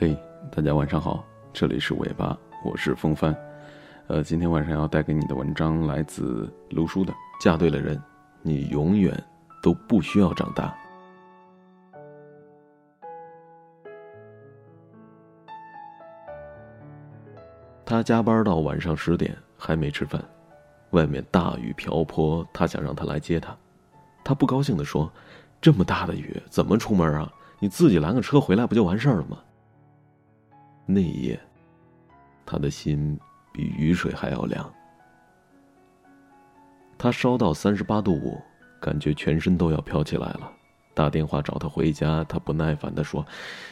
嘿，大家晚上好，这里是尾巴，我是风帆。呃，今天晚上要带给你的文章来自卢叔的《嫁对了人，你永远都不需要长大》。他加班到晚上十点还没吃饭，外面大雨瓢泼，他想让他来接他，他不高兴的说：“这么大的雨怎么出门啊？你自己拦个车回来不就完事儿了吗？”那一夜，他的心比雨水还要凉。他烧到三十八度五，感觉全身都要飘起来了。打电话找他回家，他不耐烦的说：“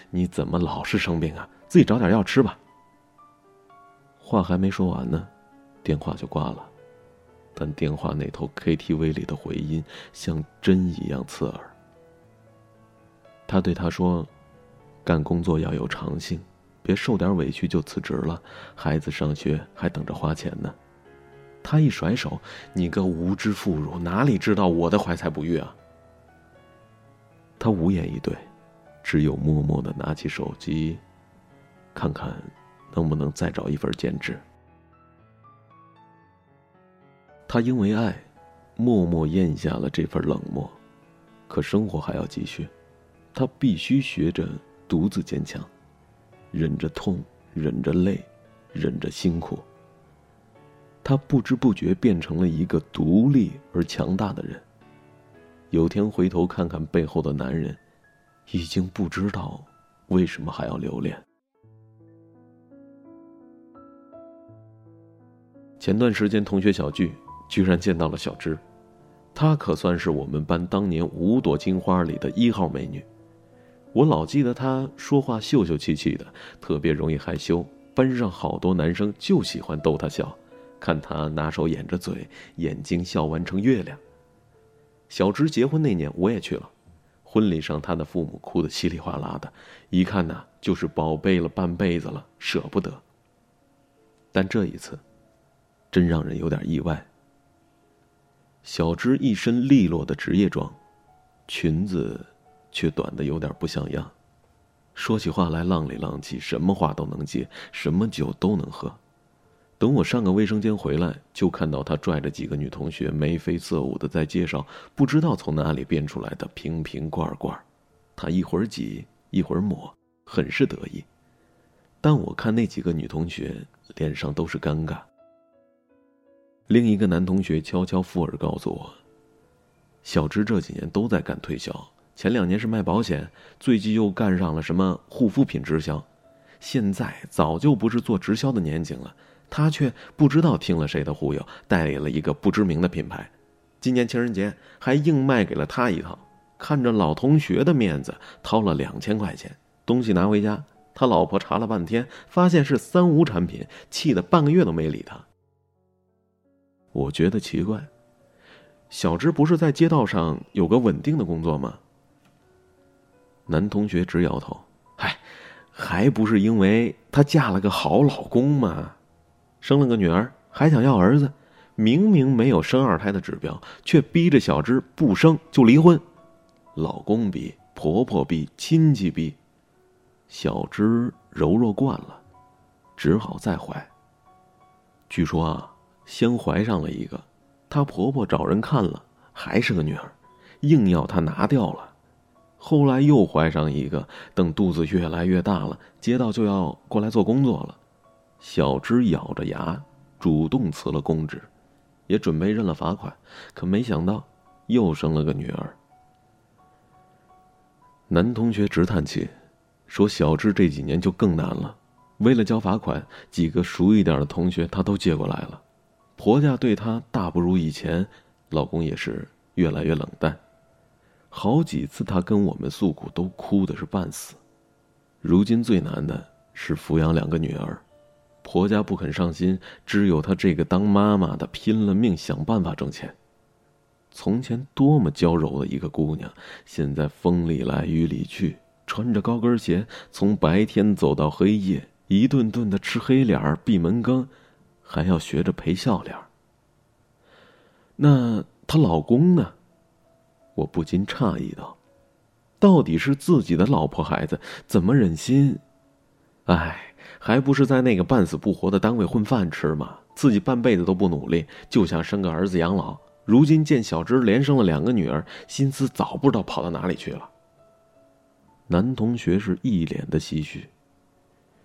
你怎么老是生病啊？自己找点药吃吧。”话还没说完呢，电话就挂了。但电话那头 KTV 里的回音像针一样刺耳。他对他说：“干工作要有长性。”别受点委屈就辞职了，孩子上学还等着花钱呢。他一甩手：“你个无知妇孺，哪里知道我的怀才不遇啊？”他无言以对，只有默默的拿起手机，看看能不能再找一份兼职。他因为爱，默默咽下了这份冷漠，可生活还要继续，他必须学着独自坚强。忍着痛，忍着累，忍着辛苦。他不知不觉变成了一个独立而强大的人。有天回头看看背后的男人，已经不知道为什么还要留恋。前段时间同学小聚，居然见到了小芝，她可算是我们班当年五朵金花里的一号美女。我老记得他说话秀秀气气的，特别容易害羞。班上好多男生就喜欢逗他笑，看他拿手掩着嘴，眼睛笑弯成月亮。小芝结婚那年我也去了，婚礼上他的父母哭得稀里哗啦的，一看呐就是宝贝了半辈子了，舍不得。但这一次，真让人有点意外。小芝一身利落的职业装，裙子。却短的有点不像样，说起话来浪里浪气，什么话都能接，什么酒都能喝。等我上个卫生间回来，就看到他拽着几个女同学眉飞色舞的在介绍不知道从哪里变出来的瓶瓶罐罐，他一会儿挤一会儿抹，很是得意。但我看那几个女同学脸上都是尴尬。另一个男同学悄悄附耳告诉我，小芝这几年都在干推销。前两年是卖保险，最近又干上了什么护肤品直销，现在早就不是做直销的年纪了。他却不知道听了谁的忽悠，代理了一个不知名的品牌，今年情人节还硬卖给了他一套。看着老同学的面子，掏了两千块钱，东西拿回家，他老婆查了半天，发现是三无产品，气得半个月都没理他。我觉得奇怪，小芝不是在街道上有个稳定的工作吗？男同学直摇头：“嗨，还不是因为她嫁了个好老公吗？生了个女儿，还想要儿子，明明没有生二胎的指标，却逼着小芝不生就离婚。老公逼，婆婆逼，亲戚逼，小芝柔弱惯了，只好再怀。据说啊，先怀上了一个，她婆婆找人看了，还是个女儿，硬要她拿掉了。”后来又怀上一个，等肚子越来越大了，接到就要过来做工作了。小芝咬着牙，主动辞了公职，也准备认了罚款，可没想到又生了个女儿。男同学直叹气，说：“小芝这几年就更难了，为了交罚款，几个熟一点的同学他都接过来了。婆家对她大不如以前，老公也是越来越冷淡。”好几次，她跟我们诉苦，都哭的是半死。如今最难的是抚养两个女儿，婆家不肯上心，只有她这个当妈妈的拼了命想办法挣钱。从前多么娇柔的一个姑娘，现在风里来雨里去，穿着高跟鞋，从白天走到黑夜，一顿顿的吃黑脸闭门羹，还要学着陪笑脸。那她老公呢？我不禁诧异道：“到底是自己的老婆孩子，怎么忍心？唉，还不是在那个半死不活的单位混饭吃吗？自己半辈子都不努力，就想生个儿子养老。如今见小芝连生了两个女儿，心思早不知道跑到哪里去了。男同学是一脸的唏嘘。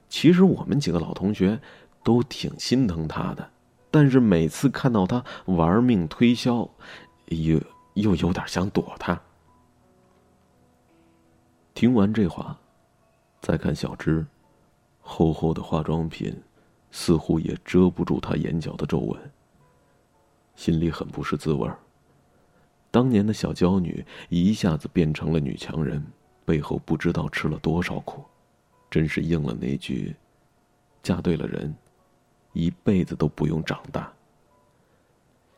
其实我们几个老同学都挺心疼他的，但是每次看到他玩命推销，又又有点想躲他。听完这话，再看小芝，厚厚的化妆品似乎也遮不住她眼角的皱纹。心里很不是滋味儿。当年的小娇女一下子变成了女强人，背后不知道吃了多少苦，真是应了那句：“嫁对了人，一辈子都不用长大。”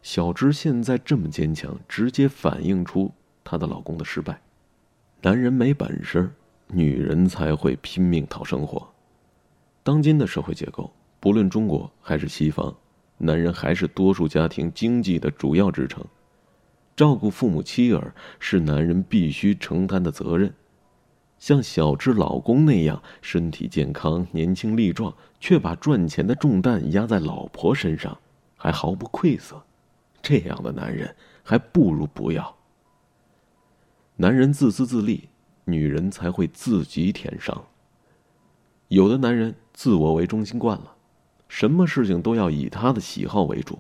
小芝现在这么坚强，直接反映出她的老公的失败。男人没本事，女人才会拼命讨生活。当今的社会结构，不论中国还是西方，男人还是多数家庭经济的主要支撑。照顾父母妻儿是男人必须承担的责任。像小芝老公那样身体健康、年轻力壮，却把赚钱的重担压在老婆身上，还毫不愧色，这样的男人还不如不要。男人自私自利，女人才会自己舔伤。有的男人自我为中心惯了，什么事情都要以他的喜好为主，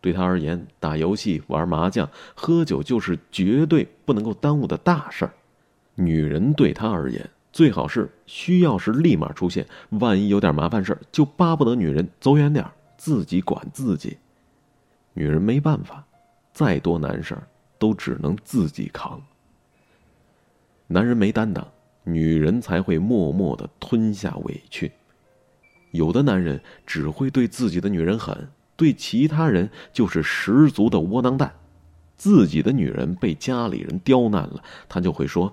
对他而言，打游戏、玩麻将、喝酒就是绝对不能够耽误的大事儿。女人对他而言，最好是需要时立马出现，万一有点麻烦事儿，就巴不得女人走远点儿，自己管自己。女人没办法，再多难事儿都只能自己扛。男人没担当，女人才会默默的吞下委屈。有的男人只会对自己的女人狠，对其他人就是十足的窝囊蛋。自己的女人被家里人刁难了，他就会说：“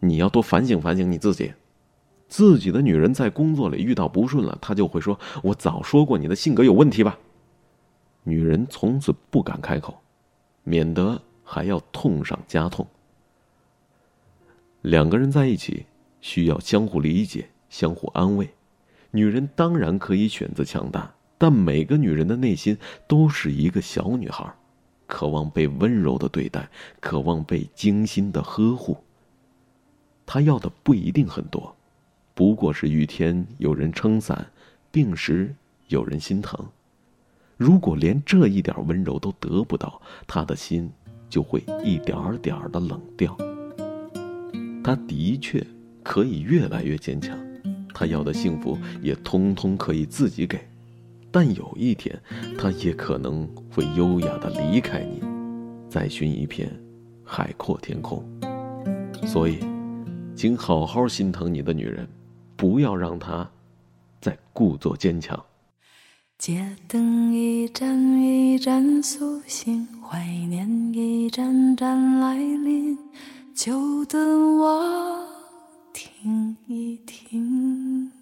你要多反省反省你自己。”自己的女人在工作里遇到不顺了，他就会说：“我早说过你的性格有问题吧。”女人从此不敢开口，免得还要痛上加痛。两个人在一起，需要相互理解、相互安慰。女人当然可以选择强大，但每个女人的内心都是一个小女孩，渴望被温柔的对待，渴望被精心的呵护。她要的不一定很多，不过是雨天有人撑伞，病时有人心疼。如果连这一点温柔都得不到，她的心就会一点点的冷掉。他的确可以越来越坚强，他要的幸福也通通可以自己给，但有一天，他也可能会优雅的离开你，再寻一片海阔天空。所以，请好好心疼你的女人，不要让她再故作坚强。街灯一盏一盏苏醒，怀念一盏盏来临。就等我听一听，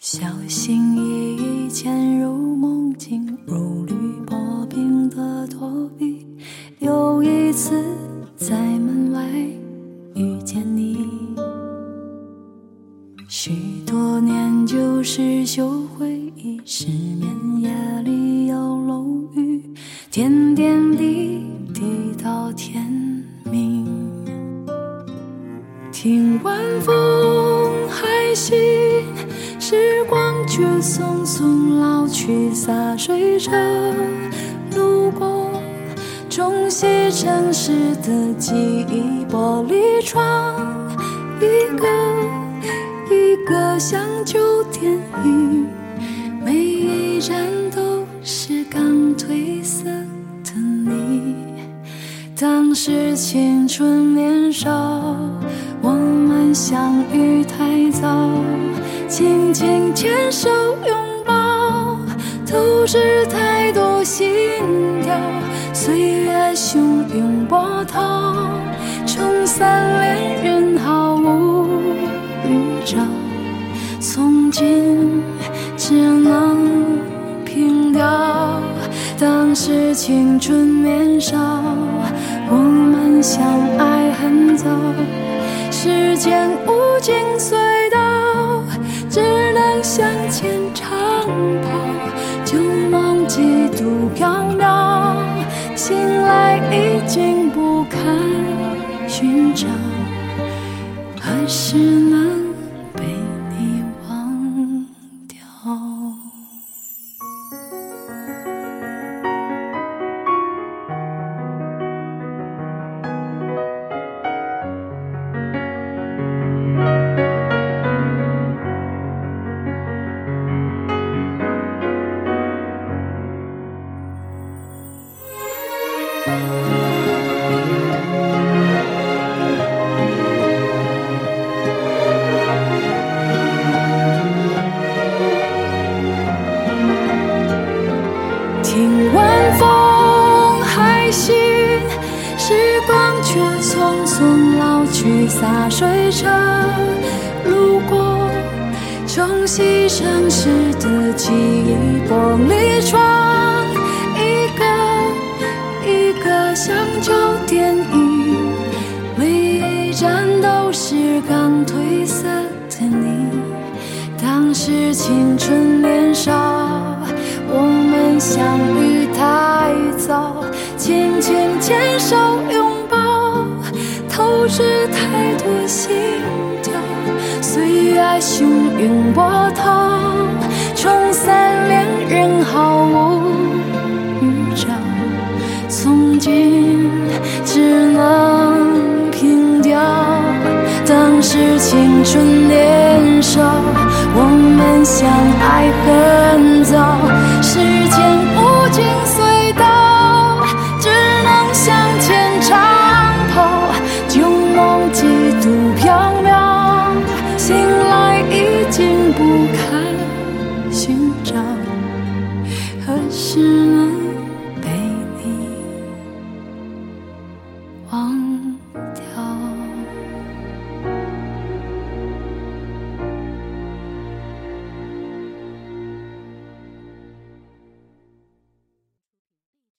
小心翼翼潜入梦境，如履薄冰的躲避。又一次在年旧回忆，失眠夜里有漏雨，点点滴滴到天明。听晚风还行，时光却匆匆老去，洒水车路过，冲洗城市的记忆，玻璃窗一个个像旧电影，每一站都是刚褪色的你。当时青春年少。我们相遇太早，紧紧牵手拥抱，都是太多心跳。岁月汹涌波涛，冲散恋人毫无预兆。从今只能凭吊，当时青春年少。我们相爱很早，时间无尽隧道，只能向前长跑。旧梦几度飘渺，醒来已经不堪寻找。何时？洒水车路过，冲洗城市的记忆，玻璃窗，一个一个像旧电影，每一站都是刚褪色的你，当时青春年少。我们相岁月汹涌波涛，冲散恋人毫无预兆。从今只能凭吊，当时青春年少，我们相爱恨不开